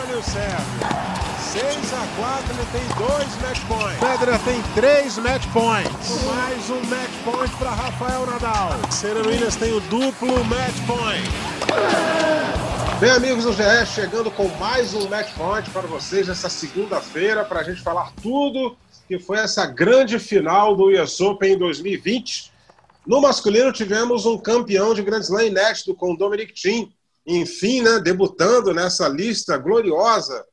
ali o Sérgio. 6 a 4, ele tem dois match points. Pedra tem três match points. Mais um match point para Rafael Nadal. Serena Williams tem o duplo match point. Bem, amigos do GE, chegando com mais um match point para vocês nessa segunda-feira para a gente falar tudo que foi essa grande final do US Open em 2020. No masculino tivemos um campeão de Grand Slam inédito com o Dominic Thiem, enfim, né, debutando nessa lista gloriosa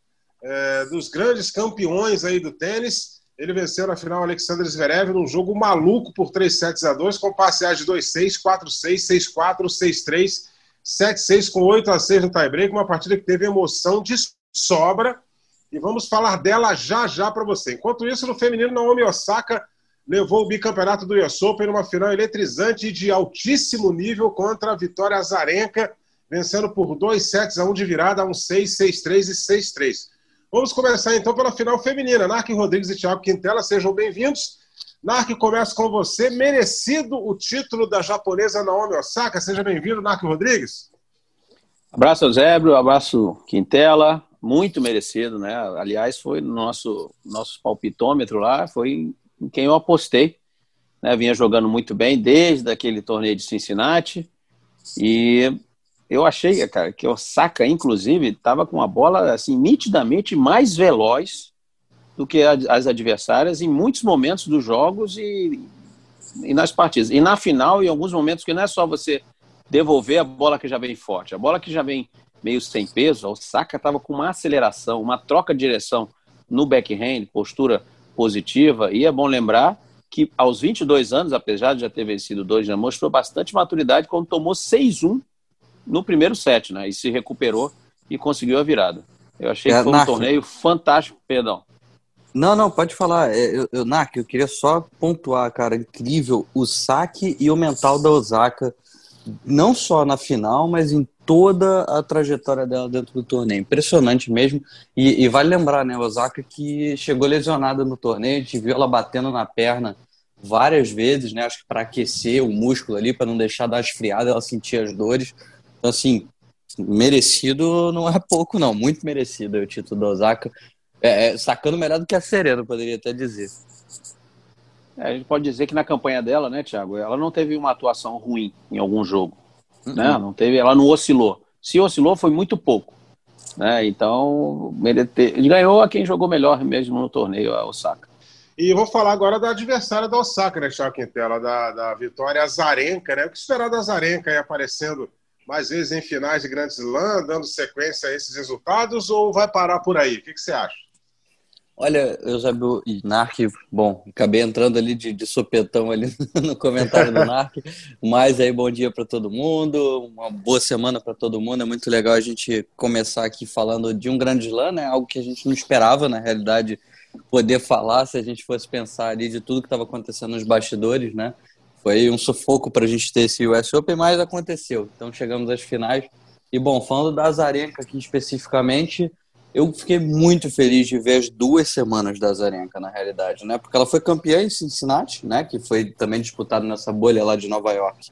é, dos grandes campeões aí do tênis. Ele venceu na final Alexander Zverev num jogo maluco por 3 sets a 2, com passeagem de 2-6, 4-6, 6-4, 6-3, 7-6, com 8 a 6 no tie-break. Uma partida que teve emoção de sobra. E vamos falar dela já já para você. Enquanto isso, no feminino, Naomi Osaka levou o bicampeonato do US Open numa final eletrizante de altíssimo nível contra a Vitória Azarenka, vencendo por 2 sets a 1 de virada, 1-6, 6-3 e 6-3. Vamos começar então pela final feminina. Narc Rodrigues e Thiago Quintela, sejam bem-vindos. Narc, começa com você. Merecido o título da japonesa Naomi Osaka. Seja bem-vindo, Narc Rodrigues. Abraço, Zébrio. Abraço, Quintela. Muito merecido, né? Aliás, foi no nosso, nosso palpitômetro lá, foi em quem eu apostei. Né? Vinha jogando muito bem desde aquele torneio de Cincinnati. E eu achei, cara, que o Saka, inclusive, estava com a bola assim nitidamente mais veloz do que as adversárias em muitos momentos dos jogos e, e nas partidas. E na final, em alguns momentos, que não é só você devolver a bola que já vem forte, a bola que já vem meio sem peso, o Saka estava com uma aceleração, uma troca de direção no backhand, postura positiva. E é bom lembrar que aos 22 anos, apesar de já ter vencido dois, já mostrou bastante maturidade quando tomou 6-1 no primeiro set, né? E se recuperou e conseguiu a virada. Eu achei é, que foi um torneio fantástico, perdão. Não, não, pode falar. É, eu, eu, Nak, eu queria só pontuar, cara, incrível o saque e o mental da Osaka, não só na final, mas em toda a trajetória dela dentro do torneio. Impressionante mesmo. E, e vale lembrar, né, Osaka que chegou lesionada no torneio, a gente viu ela batendo na perna várias vezes, né? Acho que para aquecer o músculo ali, para não deixar dar esfriada, ela sentia as dores. Então, assim, merecido não é pouco, não. Muito merecido o título do Osaka. É, é, sacando melhor do que a Serena, poderia até dizer. É, a gente pode dizer que na campanha dela, né, Thiago, ela não teve uma atuação ruim em algum jogo. Uhum. Né? Não teve, ela não oscilou. Se oscilou, foi muito pouco. Né? Então, ele ganhou a quem jogou melhor mesmo no torneio, a Osaka. E vou falar agora da adversária da Osaka, né, Thiago Quintela, da, da Vitória Azarenka, né? O que esperar da Azarenka aí aparecendo mais vezes em finais de Grand Slam, dando sequência a esses resultados, ou vai parar por aí? O que, que você acha? Olha, Eusébio e Narc, bom, acabei entrando ali de, de sopetão ali no comentário do Narc, mas aí bom dia para todo mundo, uma boa semana para todo mundo, é muito legal a gente começar aqui falando de um grande slam, né, algo que a gente não esperava, na realidade, poder falar se a gente fosse pensar ali de tudo que estava acontecendo nos bastidores, né, foi um sufoco para a gente ter esse US Open, mas aconteceu. Então chegamos às finais. E bom, falando da Azarenka aqui especificamente, eu fiquei muito feliz de ver as duas semanas da Azarenka, na realidade, né? Porque ela foi campeã em Cincinnati, né? Que foi também disputado nessa bolha lá de Nova York.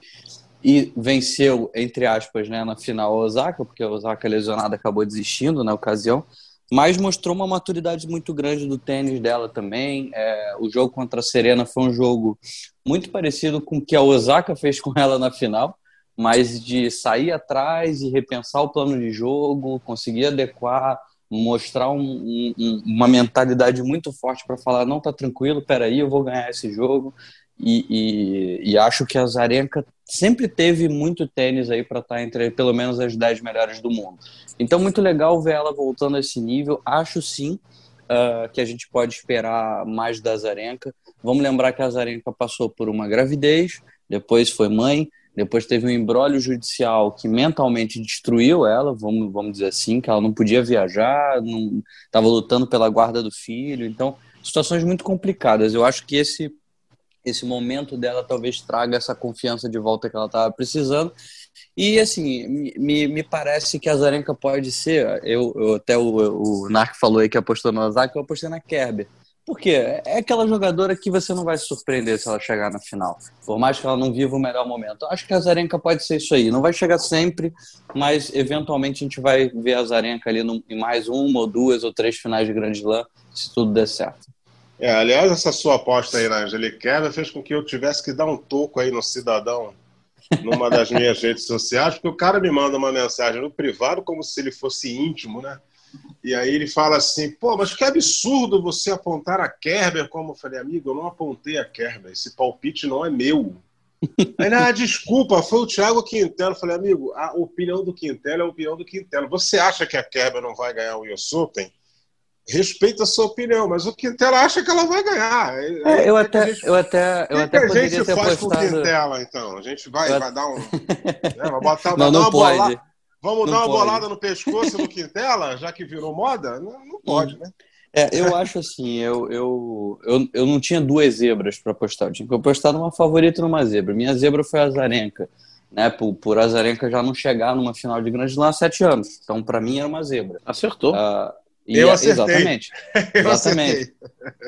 E venceu, entre aspas, né, na final a Osaka, porque a Osaka lesionada acabou desistindo na ocasião mas mostrou uma maturidade muito grande do tênis dela também. É, o jogo contra a Serena foi um jogo muito parecido com o que a Osaka fez com ela na final, mas de sair atrás e repensar o plano de jogo, conseguir adequar, mostrar um, um, uma mentalidade muito forte para falar não tá tranquilo, peraí, eu vou ganhar esse jogo. E, e, e acho que a Zarenka sempre teve muito tênis aí para estar tá entre pelo menos as 10 melhores do mundo. Então, muito legal ver ela voltando a esse nível. Acho sim uh, que a gente pode esperar mais da Zarenka. Vamos lembrar que a Zarenka passou por uma gravidez, depois foi mãe, depois teve um embrólio judicial que mentalmente destruiu ela, vamos, vamos dizer assim, que ela não podia viajar, estava lutando pela guarda do filho. Então, situações muito complicadas. Eu acho que esse esse momento dela talvez traga essa confiança de volta que ela estava precisando. E assim, me, me parece que a Zarenka pode ser. Eu, eu até o, o falou aí que apostou no Azak, eu apostei na Kerber. Porque é aquela jogadora que você não vai se surpreender se ela chegar na final. Por mais que ela não viva o melhor momento. Acho que a Zarenka pode ser isso aí. Não vai chegar sempre, mas eventualmente a gente vai ver a Zarenka ali em mais uma ou duas ou três finais de Grand Slam, se tudo der certo. É, aliás, essa sua aposta aí na Angelique Kerber fez com que eu tivesse que dar um toco aí no cidadão numa das minhas redes sociais, porque o cara me manda uma mensagem no privado como se ele fosse íntimo, né? E aí ele fala assim, pô, mas que absurdo você apontar a Kerber como eu falei, amigo, eu não apontei a Kerber, esse palpite não é meu. Aí, ah, desculpa, foi o Thiago Quintelo. Eu falei, amigo, a opinião do Quintelo é a opinião do Quintelo. Você acha que a Kerber não vai ganhar o US? Respeita a sua opinião, mas o Quintelo acha que ela vai ganhar. É, eu, até, gente, eu até, eu até, que a gente faz apostado... com o Quintela, então? A gente vai, eu... vai dar um. né, vai botar, não, não uma pode. Bola... Vamos não dar uma pode. bolada no pescoço do Quintela, já que virou moda? Não, não pode, né? É, eu acho assim, eu, eu, eu, eu não tinha duas zebras para apostar. Eu tinha que apostar numa favorita e numa zebra. Minha zebra foi a Azarenka, né? Por, por Azarenka já não chegar numa final de Grande Slam há sete anos. Então, para mim, era uma zebra. Acertou. Ah, e Eu a- acertei. Exatamente. Eu Exatamente. acertei.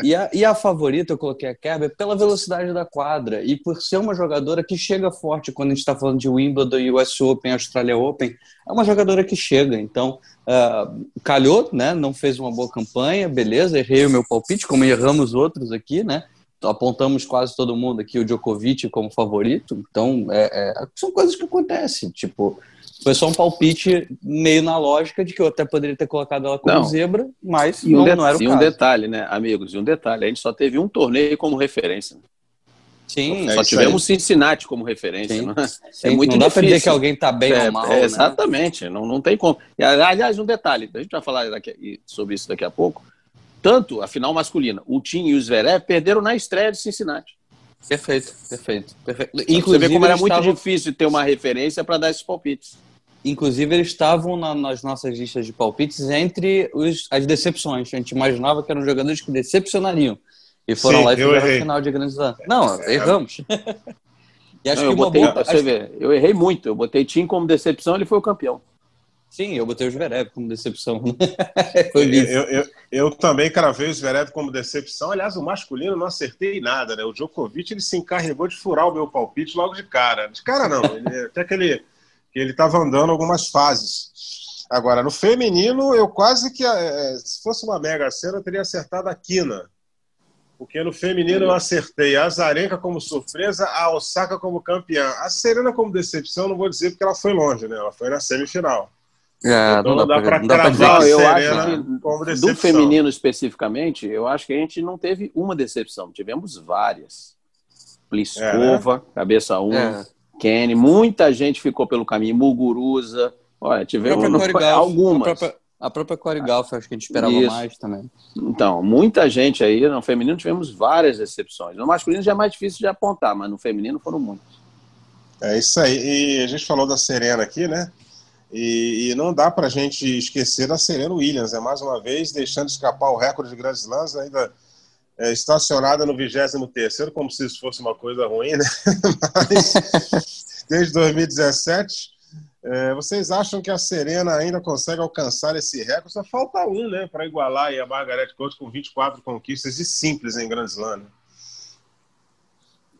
E a, e a favorita eu coloquei a Kerber pela velocidade da quadra e por ser uma jogadora que chega forte quando a gente está falando de Wimbledon, US Open, Australia Open. É uma jogadora que chega. Então, ah, calhou, né? Não fez uma boa campanha, beleza. Errei o meu palpite, como erramos outros aqui, né? Apontamos quase todo mundo aqui o Djokovic como favorito. Então, é- é- são coisas que acontecem. Tipo, foi só um palpite meio na lógica de que eu até poderia ter colocado ela como Não. zebra, mas um, não, não era o e um caso. detalhe, né, amigos? E um detalhe: a gente só teve um torneio como referência. Sim, É só isso tivemos Cincinnati como referência. Sim. é? Sim, é muito não dá pra dizer difícil. que alguém tá bem É, ou mal, é, né? Exatamente, não, não tem como. E, aliás, um detalhe: a gente vai falar daqui- sobre isso daqui a pouco. Tanto a final masculina, o Tim e o Zverev perderam na estreia de Cincinnati. Perfeito, perfeito, perfeito. Inclusive, Você vê como era muito estavam- difícil ter uma referência para dar esses palpites. Inclusive, eles estavam na- nas nossas listas de palpites entre os- as decepções. A gente imaginava que eram jogadores que decepcionariam. E foram Sim, lá e fizeram a errei. final de Grand Slam. Não, erramos. e acho Não, que eu botei, boa... pra você acho- ver, eu errei muito. Eu botei Tim como decepção, ele foi o campeão. Sim, eu botei o Zverev como decepção. Foi Eu, vice. eu, eu, eu também cravei o Zverev como decepção. Aliás, o masculino não acertei nada, né? O Djokovic ele se encarregou de furar o meu palpite logo de cara. De cara não, ele- até que ele que ele estava andando algumas fases. Agora, no feminino, eu quase que, eh, se fosse uma mega cena, eu teria acertado a Quina. Porque no feminino eu acertei a Azarenka como surpresa, a Osaka como campeã. A Serena como decepção, não vou dizer porque ela foi longe, né? Ela foi na semifinal. É, Então não dá cravar eu acho que do feminino especificamente, eu acho que a gente não teve uma decepção, tivemos várias. Pliskova, cabeça 1, É. Kenny, muita gente ficou pelo caminho, Muguruza, olha, A tivemos algumas. A própria, a própria Corey acho que a gente esperava Isso. mais também. Então, muita gente aí, no feminino tivemos várias decepções. No masculino já é mais difícil de apontar, mas no feminino foram muitas. É isso aí. E a gente falou da Serena aqui, né? E, e não dá pra gente esquecer da Serena Williams, né? Mais uma vez, deixando escapar o recorde de grandes lãs, ainda é, estacionada no 23º, como se isso fosse uma coisa ruim, né? Mas, desde 2017, é, vocês acham que a Serena ainda consegue alcançar esse recorde? Só falta um, né? Para igualar a Margaret Court com 24 conquistas e simples em Grand Slam, né?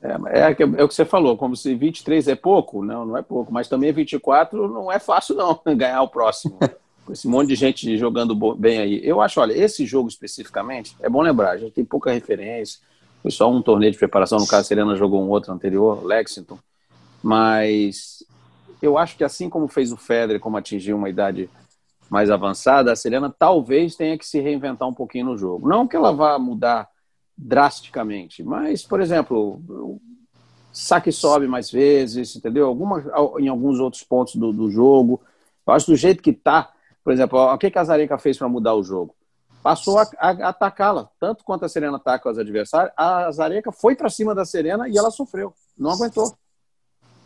É, é, é o que você falou, como se 23 é pouco, não, não é pouco, mas também 24 não é fácil não, ganhar o próximo. Com esse monte de gente jogando bem aí. Eu acho, olha, esse jogo especificamente, é bom lembrar, gente tem pouca referência, foi só um torneio de preparação, no caso a Serena jogou um outro anterior, Lexington, mas eu acho que assim como fez o Federer, como atingiu uma idade mais avançada, a Serena talvez tenha que se reinventar um pouquinho no jogo. Não que ela vá mudar drasticamente, mas, por exemplo, o saque sobe mais vezes, entendeu? Alguma, em alguns outros pontos do, do jogo. Eu acho do jeito que tá, por exemplo, o que, que a Zarenka fez para mudar o jogo? Passou a, a- a atacá-la, tanto quanto a Serena ataca os adversários, a Zarenka foi para cima da Serena e ela sofreu, não aguentou.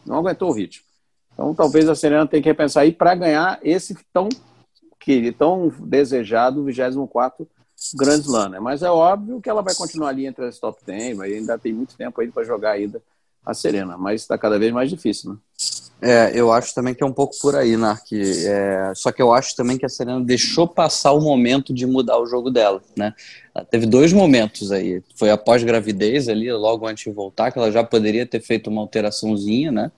Não aguentou o ritmo. Então, talvez a Serena tenha que repensar aí para ganhar esse tão, que, tão desejado 24 Grand Slam, né? Mas é óbvio que ela vai continuar ali entre as top 10, mas ainda tem muito tempo aí para jogar ainda a Serena, mas está cada vez mais difícil, né? É, eu acho também que é um pouco por aí, Nark. É, só que eu acho também que a Serena deixou passar o momento de mudar o jogo dela, né? Ela teve dois momentos aí. Foi após gravidez ali, logo antes de voltar, que ela já poderia ter feito uma alteraçãozinha, né?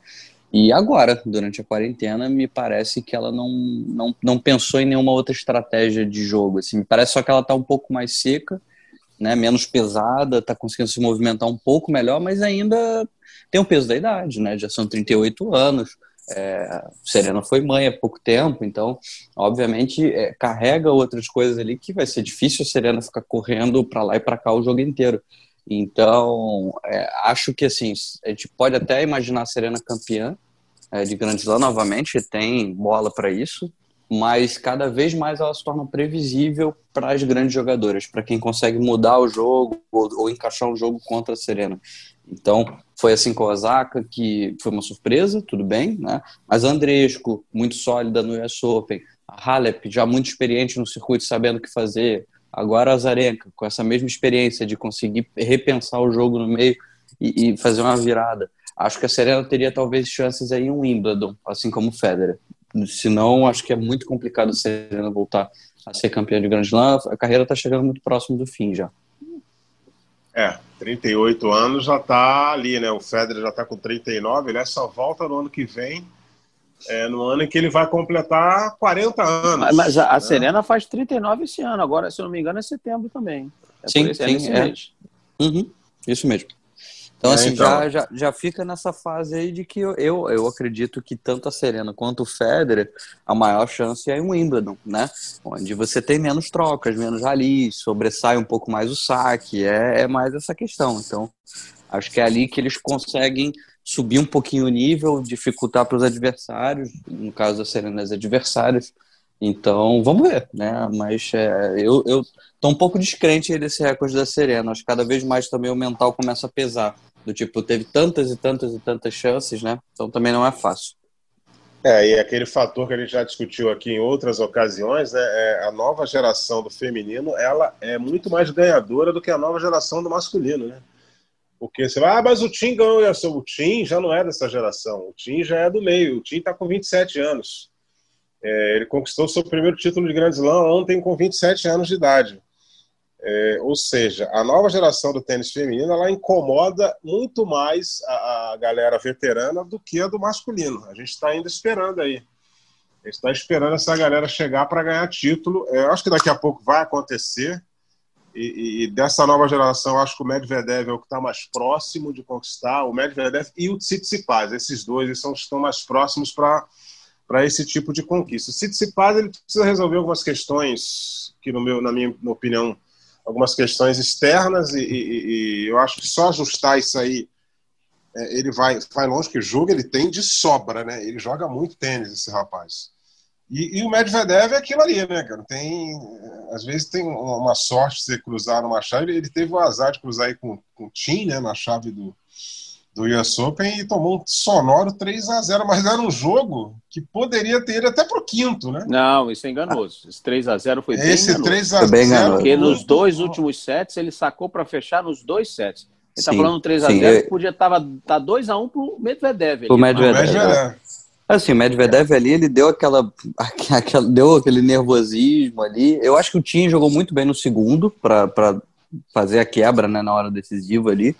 E agora, durante a quarentena, me parece que ela não, não, não pensou em nenhuma outra estratégia de jogo. Assim, me parece só que ela está um pouco mais seca, né? menos pesada, está conseguindo se movimentar um pouco melhor, mas ainda tem o peso da idade, né? Já são 38 anos. É, Serena foi mãe há pouco tempo, então, obviamente, é, carrega outras coisas ali que vai ser difícil a Serena ficar correndo para lá e para cá o jogo inteiro. Então, é, acho que assim, a gente pode até imaginar a Serena campeã de Grand Slam novamente, tem bola para isso, mas cada vez mais ela se torna previsível para as grandes jogadoras, para quem consegue mudar o jogo ou, ou, encaixar o jogo contra a Serena. Então, foi assim com a Osaka, que foi uma surpresa, tudo bem, né? Mas Andresco, muito sólida no US Open, a Halep, já muito experiente no circuito, sabendo o que fazer. Agora a Zarenka, com essa mesma experiência de conseguir repensar o jogo no meio e, e fazer uma virada. Acho que a Serena teria talvez chances aí em um Wimbledon, assim como o Federer. Senão, acho que é muito complicado a Serena voltar a ser campeã de Grand Slam. A carreira está chegando muito próximo do fim já. É, 38 anos já está ali, né? O Federer já está com 39, ele é só volta no ano que vem, é, no ano em que ele vai completar 40 anos. Mas, mas a, a né? Serena faz 39 esse ano, agora, se eu não me engano, é setembro também. É sim, sim, é. Uhum, isso mesmo. Então, é, assim, então... Já, já, já fica nessa fase aí de que eu, eu, eu acredito que tanto a Serena quanto o Federer, a maior chance é em Wimbledon, né? Onde você tem menos trocas, menos rally, sobressai um pouco mais o saque, é, é mais essa questão. Então, acho que é ali que eles conseguem subir um pouquinho o nível, dificultar para os adversários, no caso da Serena, os adversários. Então, vamos ver, né? Mas é, eu, eu tô um pouco descrente desse recorde da Serena. Acho que cada vez mais também o mental começa a pesar. Do tipo, teve tantas e tantas e tantas chances, né? Então também não é fácil. É, e aquele fator que a gente já discutiu aqui em outras ocasiões, né? É a nova geração do feminino, ela é muito mais ganhadora do que a nova geração do masculino, né? Porque você vai, ah, mas o Tim ganhou, o Tim já não é dessa geração, o Tim já é do meio, o Tim está com 27 anos. É, ele conquistou seu primeiro título de Grand Slam ontem com 27 anos de idade. É, ou seja, a nova geração do tênis feminino ela incomoda muito mais a, a galera veterana do que a do masculino. A gente está ainda esperando aí. A gente está esperando essa galera chegar para ganhar título. É, eu acho que daqui a pouco vai acontecer. E, e, dessa nova geração, acho que o Medvedev é o que está mais próximo de conquistar. O Medvedev e o Tsitsipas, esses dois eles são, estão mais próximos para esse tipo de conquista. O Tsitsipas ele precisa resolver algumas questões que, no meu, na minha opinião, algumas questões externas e, e, e, eu acho que só ajustar isso aí é, ele vai, vai longe que jogo ele tem de sobra, né? Ele joga muito tênis esse rapaz. E, e, o Medvedev é aquilo ali, né, cara? Tem, às vezes tem uma sorte de você cruzar numa chave. Ele teve o azar de cruzar aí com, com o Tim, né, na chave do, do US Open e tomou um sonoro 3 a 0 mas era um jogo que poderia ter ido até para o quinto, né? Não, isso é enganoso. Esse 3 a 0 foi Esse bem 3 a 0 Porque nos dois últimos sets ele sacou para fechar nos dois sets. Ele está falando 3 a 0 eu... podia estar tá 2 a 1 para o Medvedev. O Medvedev. Medvedev. Assim, o Medvedev ali, ele deu aquela, aquela, deu aquele nervosismo ali. Eu acho que o Tim jogou muito bem no segundo para fazer a quebra né, na hora decisiva ali.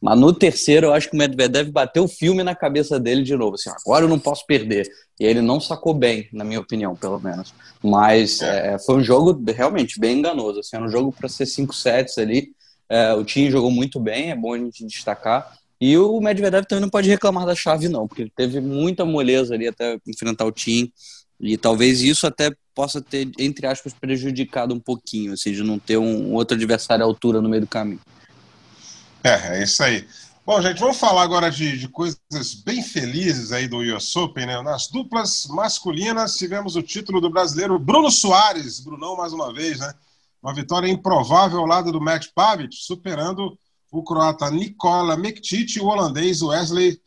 Mas no terceiro, eu acho que o Medvedev bateu o filme na cabeça dele de novo. Assim, agora eu não posso perder. E ele não sacou bem, na minha opinião, pelo menos. Mas é. É, foi um jogo realmente bem enganoso. Assim, era um jogo para ser 5 sets ali. É, o time jogou muito bem, é bom a gente destacar. E o Medvedev também não pode reclamar da chave, não, porque ele teve muita moleza ali até enfrentar o time. E talvez isso até possa ter, entre aspas, prejudicado um pouquinho, ou seja, não ter um outro adversário à altura no meio do caminho. É, é isso aí. Bom, gente, vamos falar agora de, de coisas bem felizes aí do US Open, né? Nas duplas masculinas tivemos o título do brasileiro Bruno Soares, Brunão mais uma vez, né? Uma vitória improvável ao lado do Matt Pavic, superando o croata Nikola Mektic e o holandês Wesley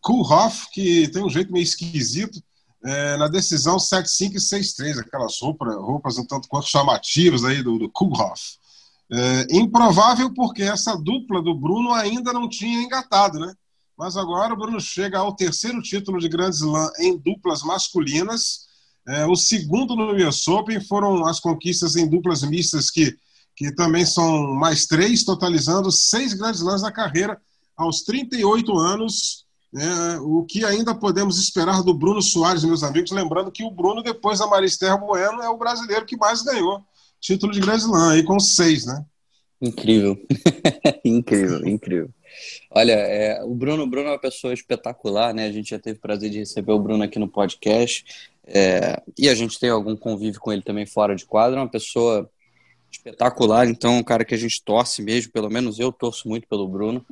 Kulhoff, que tem um jeito meio esquisito, é, na decisão 7-5 e 6-3, aquelas roupas, roupas um tanto quanto chamativas aí do, do Kulhoff. É, improvável porque essa dupla do Bruno ainda não tinha engatado, né? Mas agora o Bruno chega ao terceiro título de Grand Slam em duplas masculinas. É, o segundo no US Open foram as conquistas em duplas mistas, que, que também são mais três, totalizando seis Grand Slams na carreira aos 38 anos. É, o que ainda podemos esperar do Bruno Soares, meus amigos? Lembrando que o Bruno, depois da Marister Bueno, é o brasileiro que mais ganhou título de Grand Slam, aí com seis, né? Incrível, incrível, incrível. Olha, é, o Bruno, Bruno é uma pessoa espetacular, né? A gente já teve o prazer de receber o Bruno aqui no podcast é, e a gente tem algum convívio com ele também fora de quadro. É uma pessoa espetacular, então, um cara que a gente torce mesmo, pelo menos eu torço muito pelo Bruno.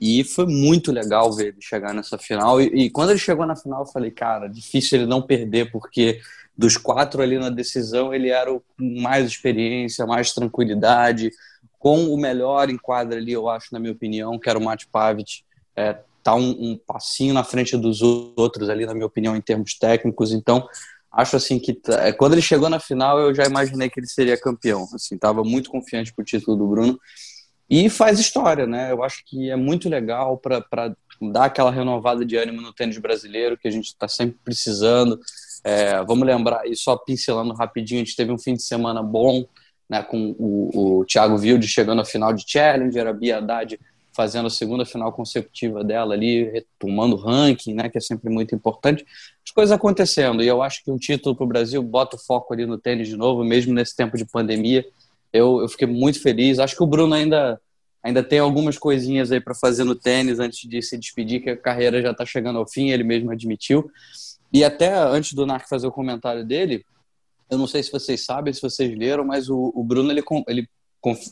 E foi muito legal ver ele chegar nessa final. E, e quando ele chegou na final, eu falei, cara, difícil ele não perder, porque dos quatro ali na decisão, ele era o mais experiência, mais tranquilidade, com o melhor em quadra ali, eu acho, na minha opinião, que era o Mate Pavic. É, tá um, um, passinho na frente dos outros ali, na minha opinião, em termos técnicos. Então, acho assim que é, quando ele chegou na final, eu já imaginei que ele seria campeão. Assim, tava muito confiante pro título do Bruno. E faz história, né? Eu acho que é muito legal para dar aquela renovada de ânimo no tênis brasileiro, que a gente está sempre precisando. É, vamos lembrar, e só pincelando rapidinho, a gente teve um fim de semana bom, né, com o, o Thiago Wilde chegando à final de Challenger, a Bia Haddad fazendo a segunda final consecutiva dela ali, retomando o ranking, né, que é sempre muito importante. As coisas acontecendo, e eu acho que um título para o Brasil bota o foco ali no tênis de novo, mesmo nesse tempo de pandemia. Eu, eu fiquei muito feliz. Acho que o Bruno ainda, ainda tem algumas coisinhas aí para fazer no tênis antes de se despedir, que a carreira já está chegando ao fim, ele mesmo admitiu. E até antes do Narc fazer o comentário dele, eu não sei se vocês sabem, se vocês leram, mas o, o Bruno ele, ele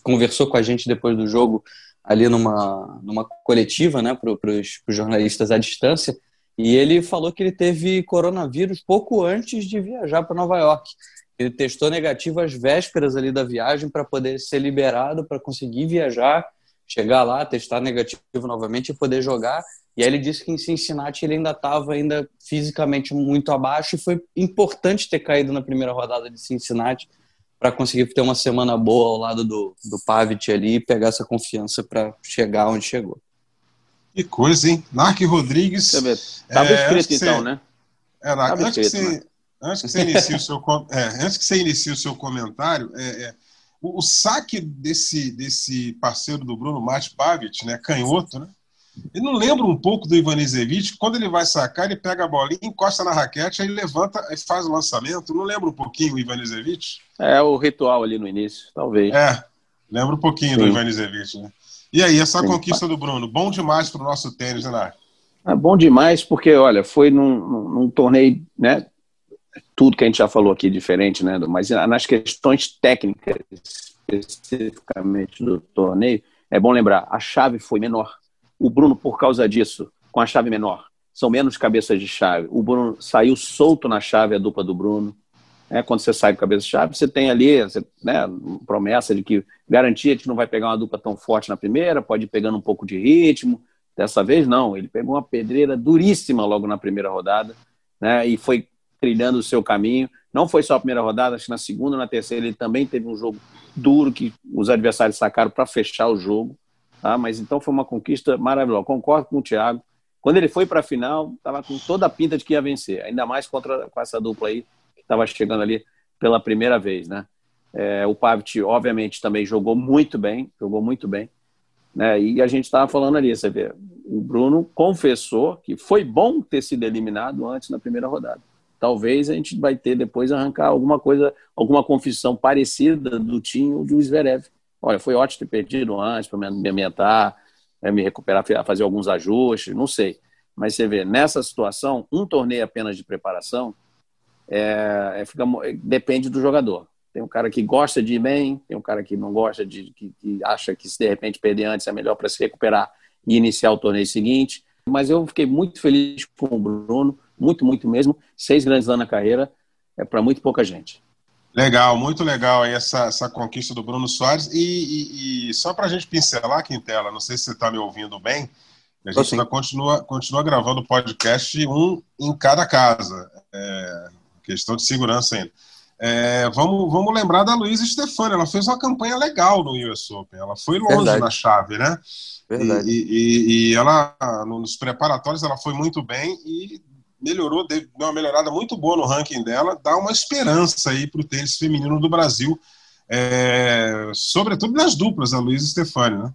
conversou com a gente depois do jogo ali numa, numa coletiva, né, para os jornalistas à distância, e ele falou que ele teve coronavírus pouco antes de viajar para Nova York. Ele testou negativo às vésperas ali da viagem para poder ser liberado, para conseguir viajar, chegar lá, testar negativo novamente e poder jogar. E aí ele disse que em Cincinnati ele ainda estava ainda fisicamente muito abaixo e foi importante ter caído na primeira rodada de Cincinnati para conseguir ter uma semana boa ao lado do, do Pavic ali e pegar essa confiança para chegar onde chegou. Que coisa, hein? Narc Rodrigues. Estava é, escrito então, né? É, Narc, antes, escrito, que você, né? antes que você inicie o seu é, antes que você inicie o seu comentário, é, é, o, o, saque desse, desse parceiro do Bruno, Mate Pavic, né, canhoto, né? Ele não lembra um pouco do Ivanisevic, quando ele vai sacar, ele pega a bolinha, encosta na raquete, aí levanta e faz o lançamento. Não lembra um pouquinho o Ivanisevic? É o ritual ali no início, talvez. É, lembra um pouquinho Sim. do Ivanisevic, né? E aí, essa Sim. conquista do Bruno, bom demais para o nosso tênis, né? É bom demais porque, olha, foi num, num, num, torneio, né? Tudo que a gente já falou aqui diferente, né? Mas nas questões técnicas, especificamente do torneio, é bom lembrar, a chave foi menor o Bruno, por causa disso, com a chave menor, são menos cabeças de chave. O Bruno saiu solto na chave, a dupla do Bruno. É, quando você sai com cabeça de chave, você tem ali você, né, promessa de que garantia que não vai pegar uma dupla tão forte na primeira, pode ir pegando um pouco de ritmo. Dessa vez, não. Ele pegou uma pedreira duríssima logo na primeira rodada né, e foi trilhando o seu caminho. Não foi só a primeira rodada, acho que na segunda, na terceira, ele também teve um jogo duro que os adversários sacaram para fechar o jogo. Tá? Mas então foi uma conquista maravilhosa. Concordo com o Thiago. Quando ele foi para a final, estava com toda a pinta de que ia vencer, ainda mais contra com essa dupla aí que estava chegando ali pela primeira vez, né? É, o Pavic, obviamente, também jogou muito bem, jogou muito bem, né? E a gente estava falando ali, você vê, o Bruno confessou que foi bom ter sido eliminado antes na primeira rodada. Talvez a gente vai ter depois arrancar alguma coisa, alguma confissão parecida do Tinho ou do Zverev, Olha, foi ótimo ter perdido antes para me ambientar, né, me recuperar, fazer alguns ajustes, não sei. Mas você vê, nessa situação, um torneio apenas de preparação é, é, fica, depende do jogador. Tem um cara que gosta de ir bem, tem um cara que não gosta de, que, que acha que se de repente perder antes é melhor para se recuperar e iniciar o torneio seguinte. Mas eu fiquei muito feliz com o Bruno, muito, muito mesmo. Seis grandes anos na carreira é para muito pouca gente. Legal, muito legal aí essa, essa conquista do Bruno Soares. E, e, e só para a gente pincelar, Quintela, não sei se você está me ouvindo bem, a gente ainda continua, continua gravando o podcast um em cada casa. É, questão de segurança ainda. É, vamos, vamos lembrar da Luísa Stefani, ela fez uma campanha legal no US Open, ela foi longe Verdade. na chave, né? Verdade. E, e, e, ela, nos preparatórios, ela foi muito bem e melhorou, deu uma melhorada muito boa no ranking dela, dá uma esperança aí para o tênis feminino do Brasil, é, sobretudo nas duplas, a Luísa Stefani, né?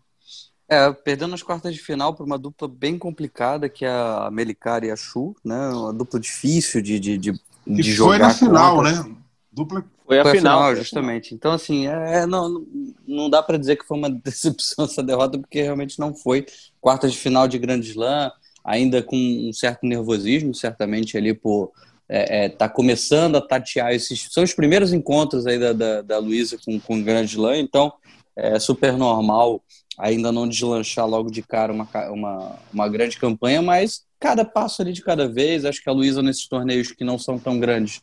É, perdendo nas quartas de final para uma dupla bem complicada, que é a Melicari e a Chu, né? Uma dupla difícil de, de, de, de que jogar. Foi na final, né? Dupla... Foi a, foi a final, final, justamente. Então, assim, é, não, não dá para dizer que foi uma decepção essa derrota, porque realmente não foi. Quartas de final de Grande Slam, ainda com um certo nervosismo, certamente ali por é, é, tá começando a tatear esses. São os primeiros encontros aí da, da, da Luísa com, com o Grande Slam, então é super normal ainda não deslanchar logo de cara uma, uma, uma grande campanha, mas cada passo ali de cada vez, acho que a Luísa nesses torneios que não são tão grandes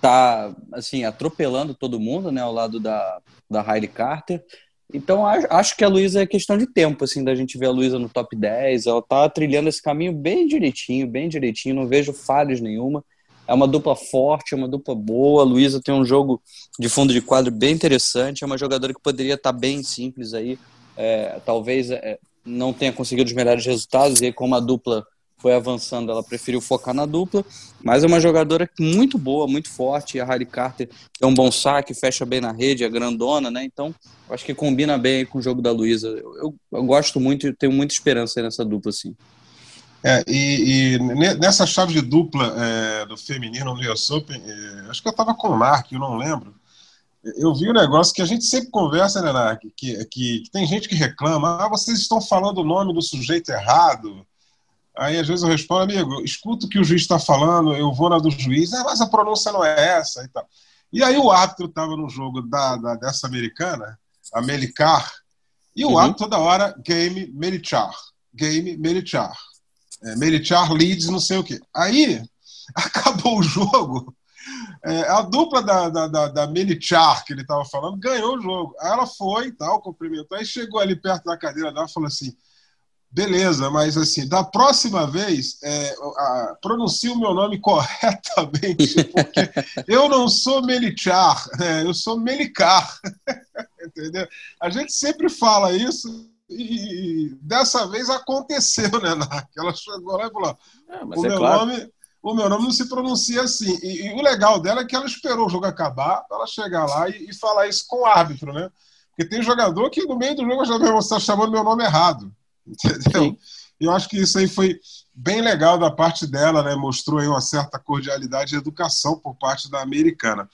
tá assim atropelando todo mundo, né, ao lado da da Heidi Carter. Então acho que a Luísa é questão de tempo assim da gente ver a Luísa no top 10, ela tá trilhando esse caminho bem direitinho, bem direitinho, não vejo falhas nenhuma. É uma dupla forte, é uma dupla boa. A Luísa tem um jogo de fundo de quadro bem interessante, é uma jogadora que poderia estar tá bem simples aí, é, talvez é, não tenha conseguido os melhores resultados, e aí, como a dupla foi avançando, ela preferiu focar na dupla, mas é uma jogadora muito boa, muito forte, a Harry Carter tem um bom saque, fecha bem na rede, é grandona, né, então acho que combina bem com o jogo da Luísa, eu, eu, eu, gosto muito e tenho muita esperança nessa dupla, sim. É, e, e, nessa chave de dupla é, do feminino no US Open, é, acho que eu estava com o Mark, eu não lembro, eu vi um negócio que a gente sempre conversa, né, Nark, que, que, que, tem gente que reclama, ah, vocês estão falando o nome do sujeito errado. Aí às vezes eu respondo, amigo, escuto o que o juiz está falando, eu vou na do juiz, ah, mas a pronúncia não é essa e tal. E aí o árbitro estava no jogo da, da, dessa americana, a Melicar, e o uhum. árbitro toda hora, game Melichar, game Melichar. É, Melichar leads não sei o quê. Aí acabou o jogo, é, a dupla da, da, da, da Melichar, que ele estava falando, ganhou o jogo. Aí ela foi e tal, cumprimentou. Aí chegou ali perto da cadeira dela e falou assim: beleza, mas assim, da próxima vez, é, a, pronuncie o meu nome corretamente, porque eu não sou Melichar, é, eu sou Melicar. Entendeu? A gente sempre fala isso. E, dessa vez aconteceu, né, Nath? Ela chegou lá e falou: é, o é meu claro. nome o meu nome não se pronuncia assim. E, e, o legal dela é que ela esperou o jogo acabar para ela chegar lá e, e, falar isso com o árbitro, né? Porque tem jogador que no meio do jogo já está chamando meu nome errado, entendeu? E eu acho que isso aí foi bem legal da parte dela, né? Mostrou aí uma certa cordialidade e educação por parte da americana.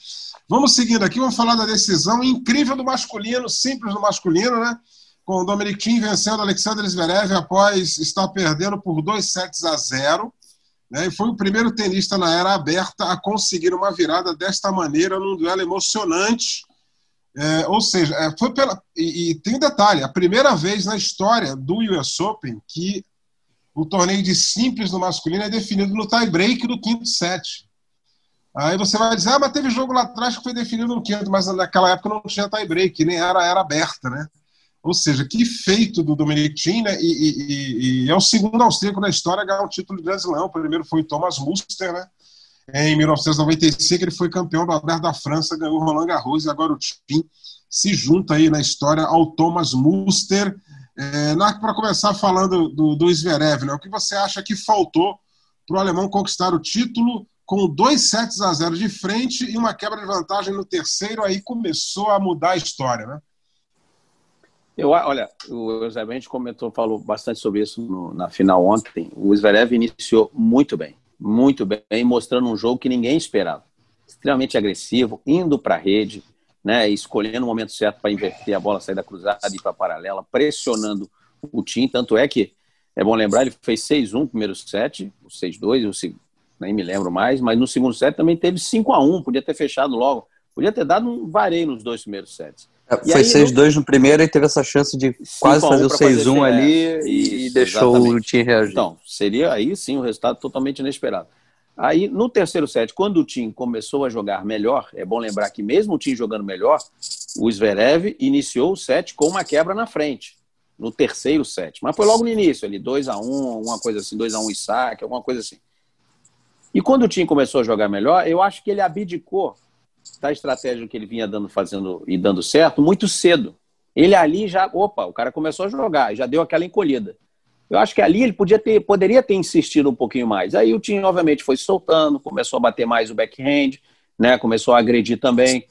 Vamos seguindo aqui, vamos falar da decisão incrível do masculino, simples do masculino, né? Com o Dominic Thiem vencendo Alexander Zverev após estar perdendo por dois sets a zero né, e foi o primeiro tenista na era aberta a conseguir uma virada desta maneira num duelo emocionante. É, ou seja, é, foi pela. E, e, tem um detalhe: a primeira vez na história do US Open que o torneio de simples no masculino é definido no tie-break do quinto set. Aí você vai dizer, ah, mas teve jogo lá atrás que foi definido no quinto, mas naquela época não tinha tie-break, nem era, era aberta, né? Ou seja, que feito do Dominic Thiem, né? E, e, e, é o segundo austríaco na história a ganhar o título de Brasilão. O primeiro foi o Thomas Muster, né? Em 1995 ele foi campeão do Aberto da França, ganhou Roland Garros e agora o Thiem se junta aí na história ao Thomas Muster. É, para começar falando do, do Zverev, né? O que você acha que faltou para o alemão conquistar o título com dois sets a zero de frente e uma quebra de vantagem no terceiro, aí começou a mudar a história, né? Eu, olha, o Zé comentou, falou bastante sobre isso no, na final ontem. O Zverev iniciou muito bem, muito bem, mostrando um jogo que ninguém esperava. Extremamente agressivo, indo para a rede, né, escolhendo o momento certo para inverter a bola, sair da cruzada e ir para a paralela, pressionando o time. Tanto é que, é bom lembrar, ele fez 6-1 no primeiro set, o 6-2, nem me lembro mais, mas no segundo set também teve 5 a 1 podia ter fechado logo, podia ter dado um vareio nos dois primeiros sets. É, foi 6-2 no primeiro e teve essa chance de quase fazer o 6-1 ali isso, e deixou exatamente. o time reagir. Então, seria aí sim um resultado totalmente inesperado. Aí, no terceiro set, quando o time começou a jogar melhor, é bom lembrar que mesmo o time jogando melhor, o Zverev iniciou o set com uma quebra na frente, no terceiro set. Mas foi logo no início, ali, 2 a 1 um, alguma coisa assim, 2 a 1 um e saque, alguma coisa assim. E quando o time começou a jogar melhor, eu acho que ele abdicou da estratégia que ele vinha dando, fazendo e dando certo muito cedo. Ele ali já, opa, o cara começou a jogar, já deu aquela encolhida. Eu acho que ali ele podia ter, poderia ter insistido um pouquinho mais. Aí o time, obviamente, foi soltando, começou a bater mais o backhand, né? Começou a agredir também.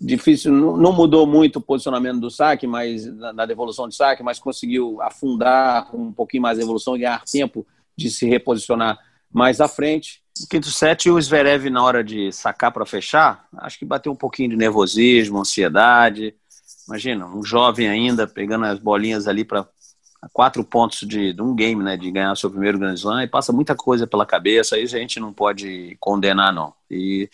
Difícil, não, mudou muito o posicionamento do saque, mas na, na, devolução de saque, mas conseguiu afundar um pouquinho mais a evolução e ganhar tempo de se reposicionar mais à frente. Quinto set, o Zverev, na hora de sacar para fechar, acho que bateu um pouquinho de nervosismo, ansiedade. Imagina, um jovem ainda pegando as bolinhas ali para quatro pontos de, de, um game, né, de ganhar seu primeiro Grand Slam, e passa muita coisa pela cabeça, isso a gente não pode condenar, não. E,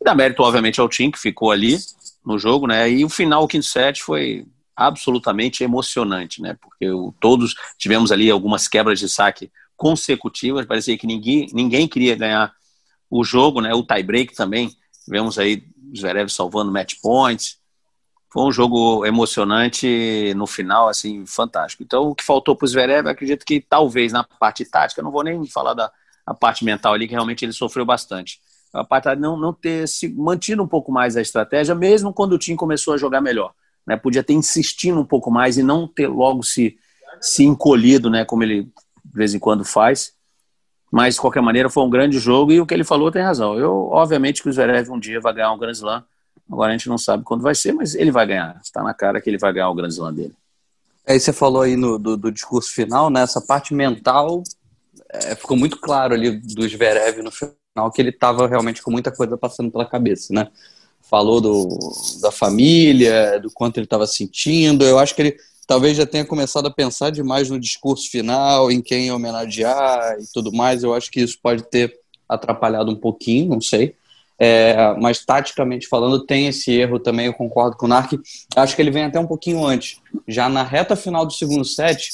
e dá mérito, obviamente, ao time que ficou ali no jogo, né, e o final, o quinto set, foi absolutamente emocionante, né, porque o, todos tivemos ali algumas quebras de saque consecutivas, parecia que ninguém, ninguém queria ganhar o jogo, né, o tie-break também, tivemos aí Zverev salvando match points, foi um jogo emocionante no final, assim, fantástico. Então, o que faltou para o Zverev, acredito que talvez na parte tática, não vou nem falar da parte mental ali, que realmente ele sofreu bastante. A parte não, não ter se mantido um pouco mais a estratégia, mesmo quando o time começou a jogar melhor. Né? Podia ter insistido um pouco mais e não ter logo se, se encolhido, né? como ele de vez em quando faz. Mas, de qualquer maneira, foi um grande jogo e o que ele falou tem razão. Eu, obviamente, que o Zverev um dia vai ganhar um Grand Slam Agora a gente não sabe quando vai ser, mas ele vai ganhar. Está na cara que ele vai ganhar o Grand Slam dele. Aí você falou aí no, do, do discurso final, né? Essa parte mental é, ficou muito claro ali do Zverev no final que ele estava realmente com muita coisa passando pela cabeça, né? Falou do, da família, do quanto ele estava sentindo. Eu acho que ele talvez já tenha começado a pensar demais no discurso final, em quem homenagear e tudo mais. Eu acho que isso pode ter atrapalhado um pouquinho, não sei. É, mas taticamente falando, tem esse erro também, eu concordo com o Nark. Acho que ele vem até um pouquinho antes. Já na reta final do segundo set,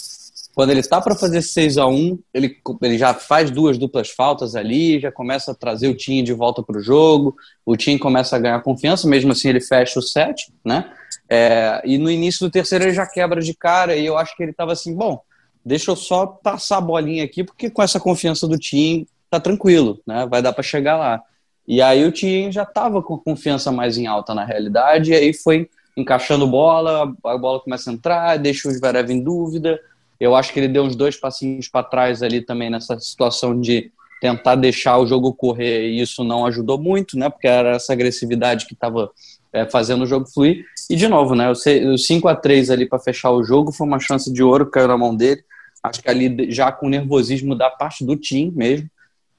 quando ele tá para fazer 6 a 1 ele, ele já faz duas duplas faltas ali, já começa a trazer o time de volta para o jogo, o time começa a ganhar confiança, mesmo assim ele fecha o set, né? É, e no início do terceiro ele já quebra de cara, e eu acho que ele tava assim, bom, deixa eu só passar a bolinha aqui, porque com essa confiança do time tá tranquilo, né? Vai dar para chegar lá. E aí o Tien já estava com confiança mais em alta na realidade, e aí foi encaixando bola, a bola começa a entrar, deixa o Zverev em dúvida. Eu acho que ele deu uns dois passinhos para trás ali também nessa situação de tentar deixar o jogo correr, e isso não ajudou muito, né? Porque era essa agressividade que estava é, fazendo o jogo fluir. E de novo, né? O 5 a 3 ali para fechar o jogo foi uma chance de ouro que caiu na mão dele. Acho que ali já com nervosismo da parte do time mesmo.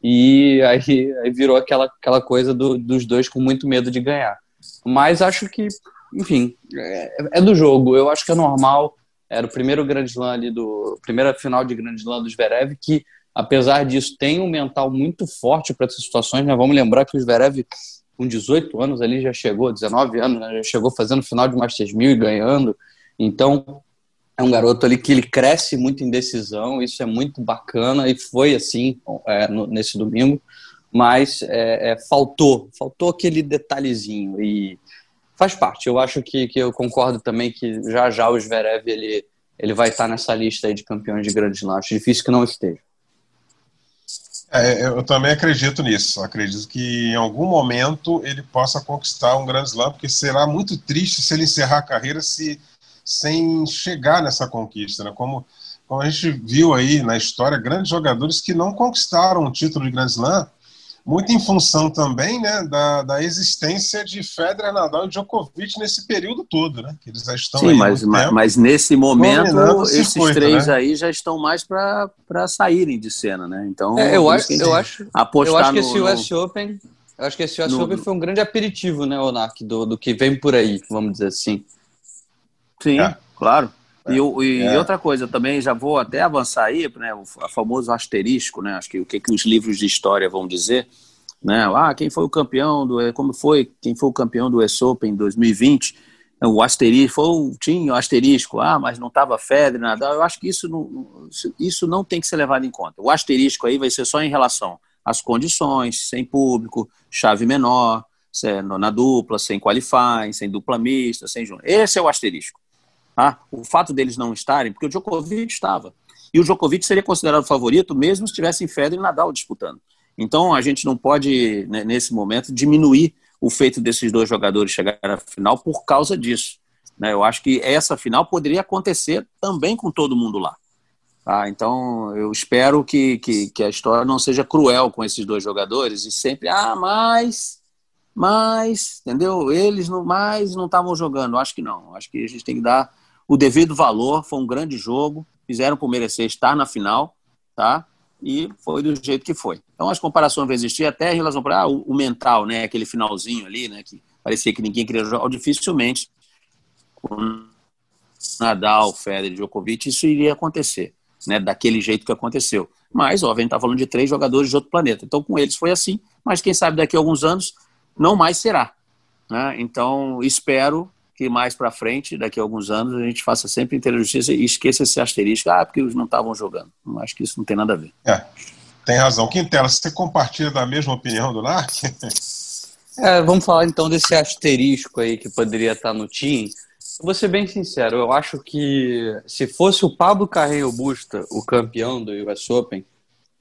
E aí, aí virou aquela, aquela coisa do, dos dois com muito medo de ganhar. Mas acho que, enfim, é, é, do jogo. Eu acho que é normal. Era o primeiro grande Slam ali do. Primeira final de grande Slam do Zverev, que apesar disso tem um mental muito forte para essas situações. Né? Vamos lembrar que o Zverev, com 18 anos ali, já chegou, 19 anos, né? já chegou fazendo final de Masters 1000 e ganhando. Então, é um garoto ali que ele cresce muito em decisão, isso é muito bacana e foi assim é, no, nesse domingo, mas é, é, faltou, faltou aquele detalhezinho e faz parte. Eu acho que, que eu concordo também que já já o Zverev ele, ele vai estar nessa lista de campeões de grandes lances. Difícil que não esteja. É, eu também acredito nisso. Acredito que em algum momento ele possa conquistar um grande slam, porque será muito triste se ele encerrar a carreira se sem chegar nessa conquista, né? Como, como a gente viu aí na história, grandes jogadores que não conquistaram o título de Grand Slam, muito em função também né, da, da existência de Federer, Nadal e Djokovic nesse período todo, né? Que eles já estão Sim, mas, mas, mas, nesse momento esses circuito, três né? aí já estão mais para saírem de cena, né? Então é, eu, acho, eu acho, apostar eu acho que esse no, US Open, eu acho que esse US no, Open foi um grande aperitivo, né, Onak, do, do que vem por aí, vamos dizer assim. Sim, é. claro. É. E, e é. outra coisa também, já vou até avançar aí, né, o famoso asterisco, né, acho que o que, que os livros de história vão dizer, né, ah, quem foi o campeão do, como foi, quem foi o campeão do US Open em 2020, o asterisco, foi, tinha o asterisco, ah, mas não estava Federer, nada, eu acho que isso não, isso não tem que ser levado em conta. O asterisco aí vai ser só em relação às condições, sem público, chave menor, na dupla, sem qualifying, sem dupla mista, sem Esse é o asterisco. Tá? O fato deles não estarem, porque o Djokovic estava. E o Djokovic seria considerado favorito mesmo se tivessem Federer e Nadal disputando. Então a gente não pode, né, nesse momento, diminuir o feito desses dois jogadores chegarem à final por causa disso. Né? Eu acho que essa final poderia acontecer também com todo mundo lá. Tá? Então, eu espero que, que, que, a história não seja cruel com esses dois jogadores e sempre, ah, mas, mas, entendeu? Eles não mais não estavam jogando. Acho que não. Acho que a gente tem que dar o devido valor. Foi um grande jogo, fizeram por merecer estar na final, tá? E foi do jeito que foi. Então, as comparações vão existir até em relação para ah, o, mental, né? Aquele finalzinho ali, né? Que parecia que ninguém queria jogar. Dificilmente, com Nadal, Federer, Djokovic, isso iria acontecer né, daquele jeito que aconteceu. Mas, ó, a gente está falando de três jogadores de outro planeta. Então, com eles foi assim, mas quem sabe daqui a alguns anos não mais será. Né? Então, espero que mais para frente, daqui a alguns anos, a gente faça sempre inteligência e esqueça esse asterisco. Ah, porque eles não estavam jogando. Eu acho que isso não tem nada a ver. É, tem razão. Quintela, você compartilha da mesma opinião do Narc? É, vamos falar então desse asterisco aí que poderia estar no time. Vou ser bem sincero, eu acho que se fosse o Pablo Carreiro Busta o campeão do US Open,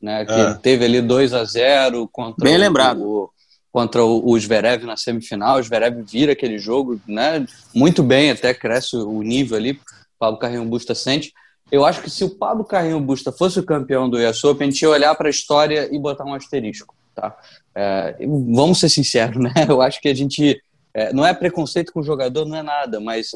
né, que é. teve ali 2 a 0 contra bem o, lembrado. O, contra o, o Zverev na semifinal, o Zverev vira aquele jogo, né, muito bem, até cresce o nível ali, Pablo Carreiro Busta sente. Eu acho que se o Pablo Carreiro Busta fosse o campeão do US Open, a gente ia olhar para a história e botar um asterisco, tá? É, vamos ser sinceros, né? Eu acho que a gente é, não é preconceito com o jogador, não é nada, mas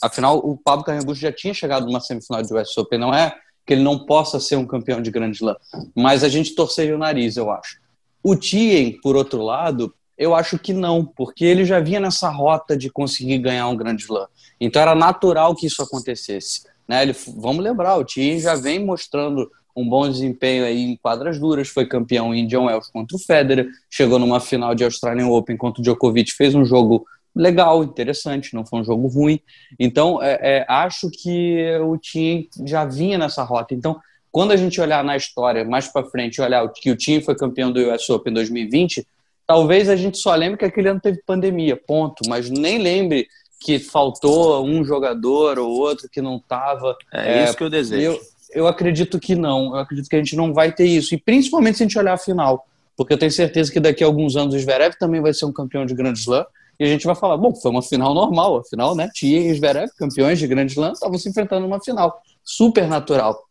afinal o Pablo Carregus já tinha chegado numa semifinal de US Open, não é que ele não possa ser um campeão de Grand Slam, mas a gente torceria o nariz, eu acho. O Tien, por outro lado, eu acho que não, porque ele já vinha nessa rota de conseguir ganhar um Grand Slam. Então era natural que isso acontecesse. Né? Ele, vamos lembrar, o Tien já vem mostrando um bom desempenho aí em quadras duras, foi campeão em Indian Wells contra o Federer, chegou numa final de Australian Open contra o Djokovic, fez um jogo legal, interessante, não foi um jogo ruim. Então, é, é, acho que o Tim já vinha nessa rota. Então, quando a gente olhar na história mais para frente, olhar que o Tim foi campeão do US Open 2020, talvez a gente só lembre que aquele ano teve pandemia, ponto, mas nem lembre que faltou um jogador ou outro que não estava. É, é, isso que eu desejo. Eu, eu acredito que não. Eu acredito que a gente não vai ter isso. E principalmente se a gente olhar a final. Porque eu tenho certeza que daqui a alguns anos o Zverev também vai ser um campeão de Grand Slam. E a gente vai falar, bom, foi uma final normal. Afinal, né? Tia e Zverev, campeões de Grand Slam, estavam se enfrentando numa final. Super natural.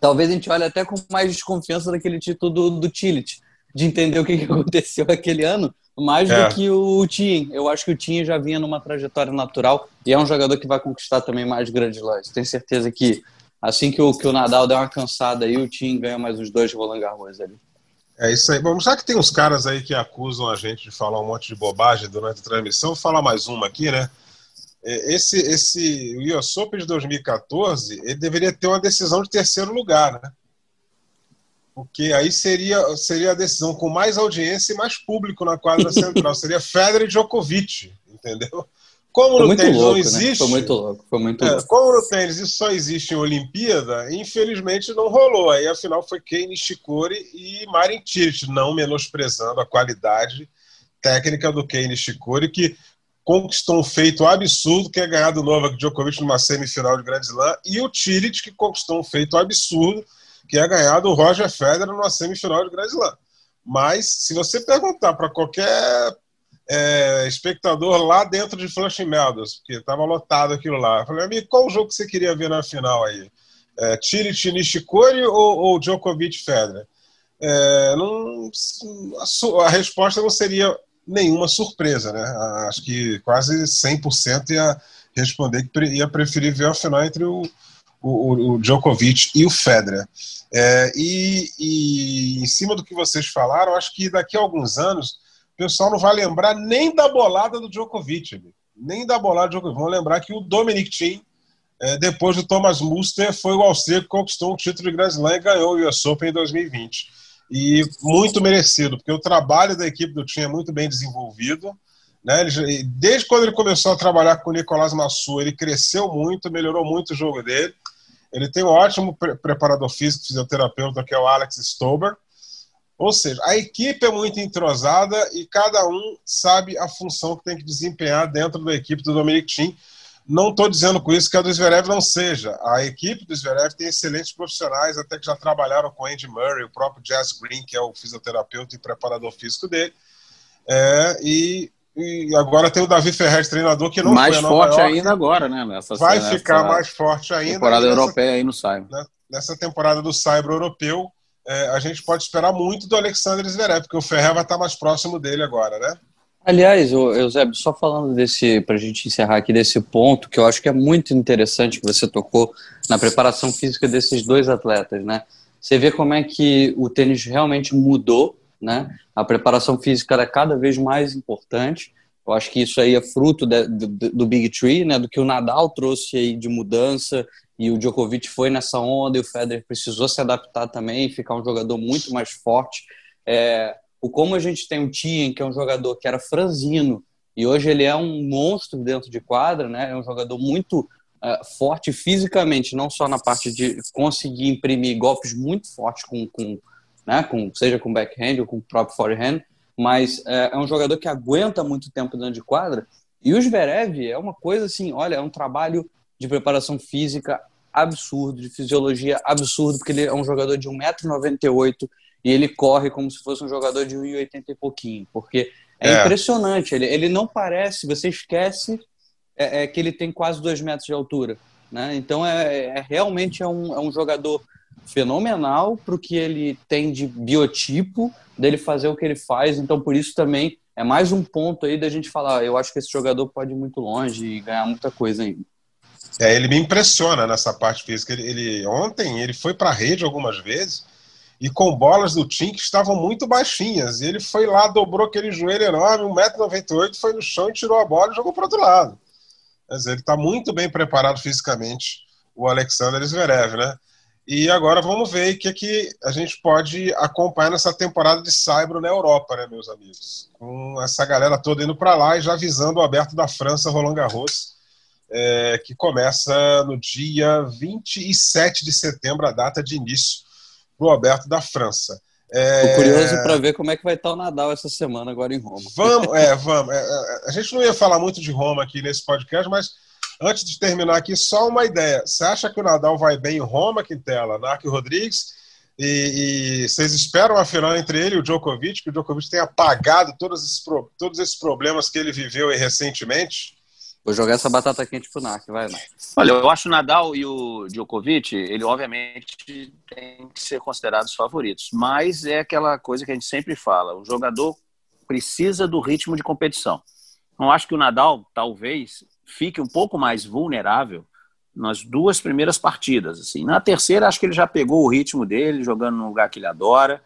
Talvez a gente olhe até com mais desconfiança daquele título do, do Tillich. De entender o que, que aconteceu aquele ano. Mais é. do que o Tim. Eu acho que o Tim já vinha numa trajetória natural. E é um jogador que vai conquistar também mais Grand Slams. Tenho certeza que Assim que o, que o Nadal der uma cansada aí, o time ganha mais uns dois Roland Garros ali. É isso aí. Bom, já que tem uns caras aí que acusam a gente de falar um monte de bobagem durante a transmissão, vou falar mais uma aqui, né? É, esse, esse o US Open de 2014, ele deveria ter uma decisão de terceiro lugar, né? Porque aí seria, seria a decisão com mais audiência e mais público na quadra central. seria Federer e Djokovic, entendeu? Como foi no tênis louco, não existe. Né? Foi muito louco, foi muito é, louco. Como no tênis isso só existe em Olimpíada, infelizmente não rolou. Aí afinal foi Kei Nishikori e Marin Cilic, não menosprezando a qualidade técnica do Kei Nishikori, que conquistou um feito absurdo, que é ganhar do Novak Djokovic numa semifinal de Grand Slam, e o Cilic, que conquistou um feito absurdo, que é ganhar do Roger Federer numa semifinal de Grand Slam. Mas, se você perguntar para qualquer é, espectador lá dentro de Flushing Meadows, porque estava lotado aquilo lá. Eu falei, amigo, qual jogo que você queria ver na final aí? É, Nishikori ou, ou Djokovic Federer? É, não, a, a, resposta não seria nenhuma surpresa, né? Acho que quase 100% ia responder que ia preferir ver a final entre o, o, o Djokovic e o Federer. É, e, e em cima do que vocês falaram, acho que daqui a alguns anos o pessoal não vai lembrar nem da bolada do Djokovic, nem da bolada do Djokovic. Vão lembrar que o Dominic Thiem, é, depois do Thomas Muster, foi o austríaco que conquistou o título de Grand Slam e ganhou o US Open em 2020. E muito merecido, porque o trabalho da equipe do Thiem é muito bem desenvolvido. Né? Ele, desde quando ele começou a trabalhar com o Nicolás Massu, ele cresceu muito, melhorou muito o jogo dele. Ele tem um ótimo pre preparador físico, fisioterapeuta, que é o Alex Stober. Ou seja, a equipe é muito entrosada e cada um sabe a função que tem que desempenhar dentro da equipe do Dominic Thiem. Não estou dizendo com isso que a do Zverev não seja. A equipe do Zverev tem excelentes profissionais, até que já trabalharam com Andy Murray, o próprio Jazz Green, que é o fisioterapeuta e preparador físico dele. É, e E agora tem o Davi Ferrez, treinador, que não mais foi forte York, ainda agora, né? Vai ficar mais forte ainda. Temporada nessa, europeia aí no Cyber. Né, nessa temporada do Cyber europeu, é, a gente pode esperar muito do Alexander Zverev, porque o Ferrer vai estar mais próximo dele agora, né? Aliás, Eusébio, só falando desse, para a gente encerrar aqui desse ponto, que eu acho que é muito interessante que você tocou na preparação física desses dois atletas, né? Você vê como é que o tênis realmente mudou, né? A preparação física era cada vez mais importante. Eu acho que isso aí é fruto de, do, do Big Tree, né? Do que o Nadal trouxe aí de mudança e o Djokovic foi nessa onda e o Federer precisou se adaptar também, ficar um jogador muito mais forte. É, o como a gente tem o Tien, que é um jogador que era franzino, e hoje ele é um monstro dentro de quadra, né? É um jogador muito uh, forte fisicamente, não só na parte de conseguir imprimir golpes muito fortes com, com, né? com seja com backhand ou com próprio forehand, mas uh, é um jogador que aguenta muito tempo dentro de quadra. E o Zverev é uma coisa assim, olha, é um trabalho de preparação física absurdo, de fisiologia absurdo, porque ele é um jogador de 1,98m, e ele corre como se fosse um jogador de 1,80 e pouquinho, porque é, é, impressionante. Ele, ele não parece, você esquece é, é que ele tem quase dois metros de altura. Né? Então, é, é realmente é um, é um jogador fenomenal para o que ele tem de biotipo, dele fazer o que ele faz. Então, por isso também é mais um ponto aí da gente falar. Eu acho que esse jogador pode ir muito longe e ganhar muita coisa ainda. É, ele me impressiona nessa parte física. Ele, ele ontem ele foi para a rede algumas vezes e com bolas do Tim que estavam muito baixinhas. E ele foi lá, dobrou aquele joelho enorme, 1,98m, foi no chão e tirou a bola e jogou para outro lado. Quer dizer, ele está muito bem preparado fisicamente, o Alexander Zverev, né? E agora vamos ver o que, que a gente pode acompanhar nessa temporada de Saibro na Europa, né, meus amigos? Com essa galera toda indo para lá e já visando o aberto da França, Roland Garros, é, que começa no dia 27 de setembro, a data de início para o Aberto da França. É... Tô curioso para ver como é que vai estar o Nadal essa semana agora em Roma. Vamos, é, vamos. É, é, a gente não ia falar muito de Roma aqui nesse podcast, mas antes de terminar aqui, só uma ideia. Você acha que o Nadal vai bem em Roma, Quintela, Narco Rodrigues? E, e, vocês esperam a final entre ele e o Djokovic, que o Djokovic tenha apagado todos esses, todos esses problemas que ele viveu recentemente? Vou jogar essa batata quente pro NAC, vai lá. Olha, eu acho o Nadal e o Djokovic, ele obviamente tem que ser considerados favoritos, mas é aquela coisa que a gente sempre fala, o jogador precisa do ritmo de competição. Não acho que o Nadal, talvez, fique um pouco mais vulnerável nas duas primeiras partidas. Assim. Na terceira, acho que ele já pegou o ritmo dele, jogando no lugar que ele adora,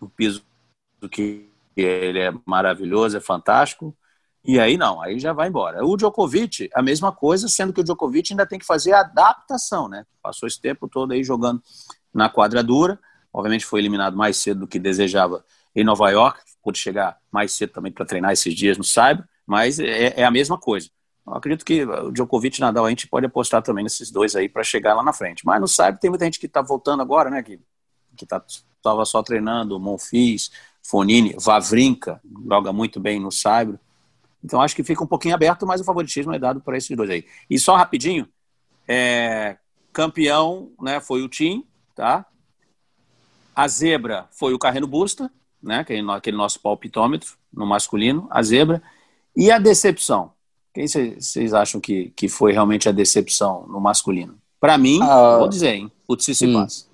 no piso que ele é maravilhoso, é fantástico. E aí não, aí já vai embora. O Djokovic, a mesma coisa, sendo que o Djokovic ainda tem que fazer a adaptação, né? Passou esse tempo todo aí jogando na quadradura. Obviamente foi eliminado mais cedo do que desejava em Nova York, pôde chegar mais cedo também para treinar esses dias no Cyber, mas é, é, a mesma coisa. Eu acredito que o Djokovic e Nadal a gente pode apostar também nesses dois aí para chegar lá na frente. Mas no Cyber tem muita gente que está voltando agora, né? Que, que tá, estava só treinando, Monfils, Fonini, Vavrinka, joga muito bem no Cyber. Então acho que fica um pouquinho aberto, mas o favoritismo é dado para esses dois aí. E só rapidinho, é, campeão né, foi o Tim, tá? A zebra foi o Carreno Busta, né? Aquele nosso palpitômetro no masculino, a zebra. E a decepção? Quem vocês acham que, que foi realmente a decepção no masculino? Para mim, ah, vou dizer, hein? O Tsitsipas.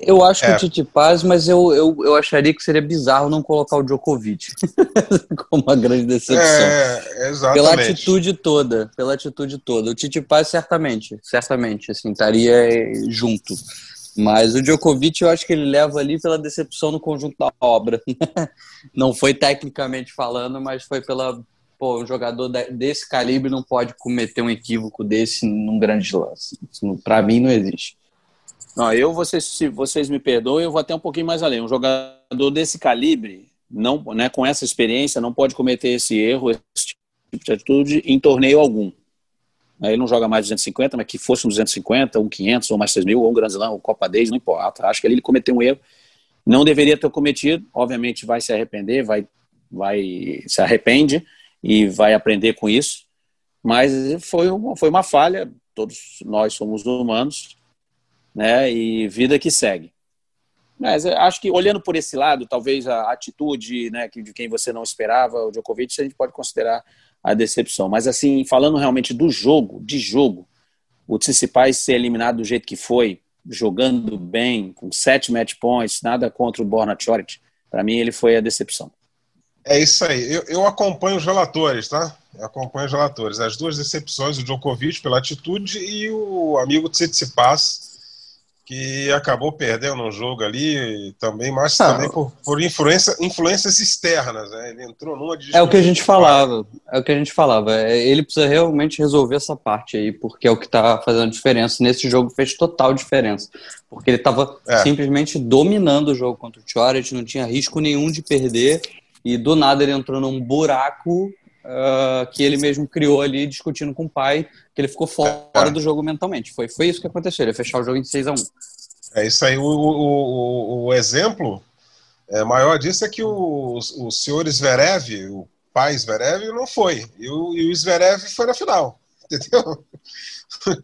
Eu acho é. que o Titi Paz, mas eu, eu, eu acharia que seria bizarro não colocar o Djokovic como uma grande decepção. É, exatamente. Pela atitude toda, pela atitude toda. O Titi Paz certamente, certamente, assim, estaria junto. Mas o Djokovic eu acho que ele leva ali pela decepção no conjunto da obra. não foi tecnicamente falando, mas foi pela. Pô, um jogador desse calibre não pode cometer um equívoco desse num grande lance. Para mim não existe. Não, eu, vocês, se vocês me perdoem, eu vou até um pouquinho mais além. Um jogador desse calibre, não, né, com essa experiência, não pode cometer esse erro, esse tipo de atitude em torneio algum. Ele não joga mais 250, mas que fosse um 250, um 500, ou mais 6 mil, ou um Grand Slam, ou Copa Days, não importa. Acho que ele cometeu um erro. Não deveria ter cometido, obviamente vai se arrepender, vai, vai se arrepende e vai aprender com isso. Mas foi uma, foi uma falha, todos nós somos humanos, né? E vida que segue. Mas acho que olhando por esse lado, talvez a atitude né, de quem você não esperava, o Djokovic, a gente pode considerar a decepção. Mas assim, falando realmente do jogo, de jogo, o Tsitsipas ser eliminado do jeito que foi, jogando bem, com sete match points, nada contra o Borna Choric, para mim ele foi a decepção. É isso aí. Eu, eu acompanho os relatores, tá? Eu acompanho os relatores. As duas decepções, o Djokovic pela atitude e o amigo Tsitsipas que acabou perdendo um jogo ali também, mas ah, também por, por influência, influências externas, né? Ele entrou numa de É o que a gente falava, é o que a gente falava. É, ele precisa realmente resolver essa parte aí, porque é o que está fazendo diferença. Nesse jogo fez total diferença. Porque ele estava é. simplesmente dominando o jogo contra o Choret, não tinha risco nenhum de perder, e do nada ele entrou num buraco Uh, que ele mesmo criou ali discutindo com o pai, que ele ficou fora é. do jogo mentalmente. Foi, foi isso que aconteceu, ele ia fechar o jogo em 6 a 1 É isso aí. O, o, o, exemplo é, maior disso é que o, o senhor Zverev, o pai Zverev, não foi. E o, e o Zverev foi na final. Entendeu?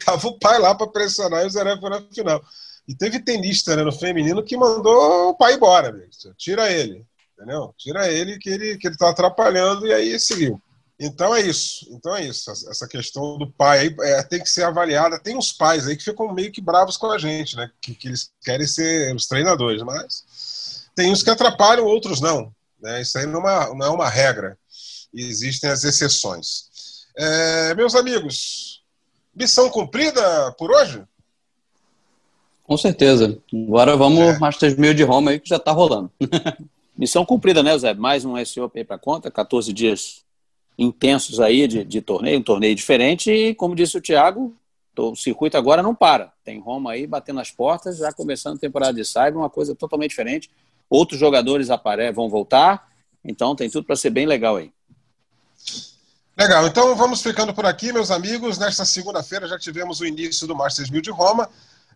Tava o pai lá para pressionar e o Zverev foi na final. E teve tenista né, no feminino que mandou o pai embora. Mesmo. Tira ele. Entendeu? Tira ele que ele que ele tá atrapalhando e aí seguiu. Então é isso. Então é isso. Essa questão do pai aí é, tem que ser avaliada. Tem uns pais aí que ficam meio que bravos com a gente, né? Que, que eles querem ser os treinadores, mas tem uns que atrapalham, outros não. Né? Isso aí não é uma, não é uma regra. Existem as exceções. É, meus amigos, missão cumprida por hoje? Com certeza. Agora vamos é. Masters 1000 de Roma aí que já está rolando. missão cumprida, né, Zé? Mais um SOP para conta, 14 dias intensos aí de, de torneio, um torneio diferente, e como disse o Thiago, o circuito agora não para. Tem Roma aí batendo as portas, já começando a temporada de Cyber, uma coisa totalmente diferente. Outros jogadores apare vão voltar, então tem tudo para ser bem legal aí. Legal, então vamos ficando por aqui, meus amigos. Nesta segunda-feira já tivemos o início do Masters 1000 de Roma,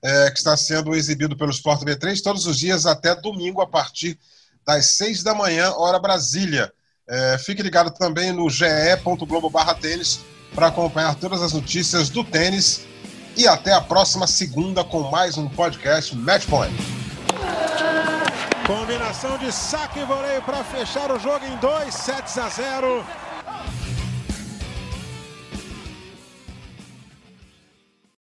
é, que está sendo exibido pelo Sport B3 todos os dias até domingo, a partir das seis da manhã, hora Brasília. É, fique ligado também no ge.globo tênis para acompanhar todas as notícias do tênis. E até a próxima segunda com mais um podcast Matchpoint. Combinação de saque e voleio para fechar o jogo em 2 sets a 0.